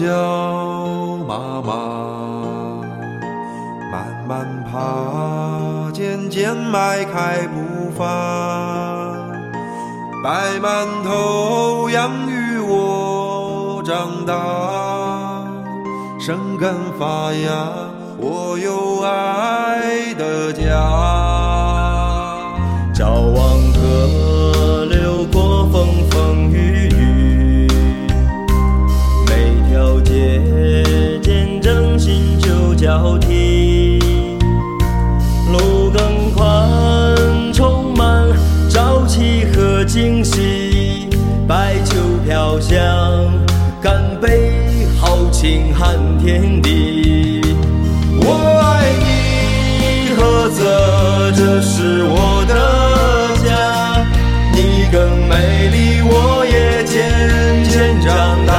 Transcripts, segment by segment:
叫妈妈，慢慢爬，渐渐迈开步伐。白馒头养育我长大，生根发芽，我有爱的家。干杯，豪情撼天地。我爱你，菏泽，这是我的家。你更美丽，我也渐渐长大。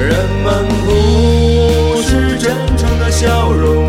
人们不是真诚的笑容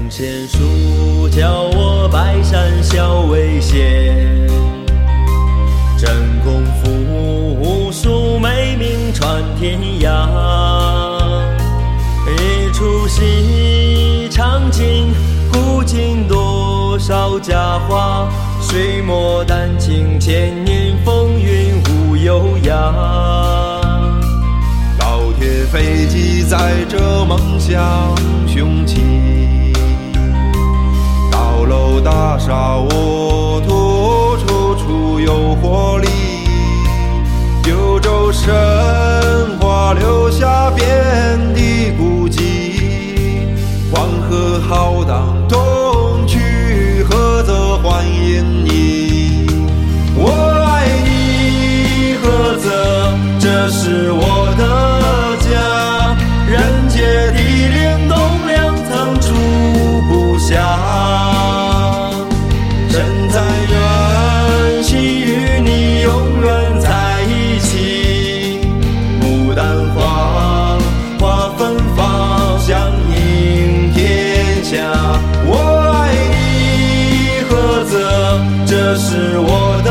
上仙书教我百善孝为先，真功夫武术美名传天涯。一出戏唱尽古今多少佳话，水墨丹青千年风云无忧涯。高铁飞机载着梦想雄起，楼大厦我突处处有活力。九州神话留下遍地古迹，黄河浩荡东去，菏泽欢迎你。我爱你，菏泽，这是我的这是我的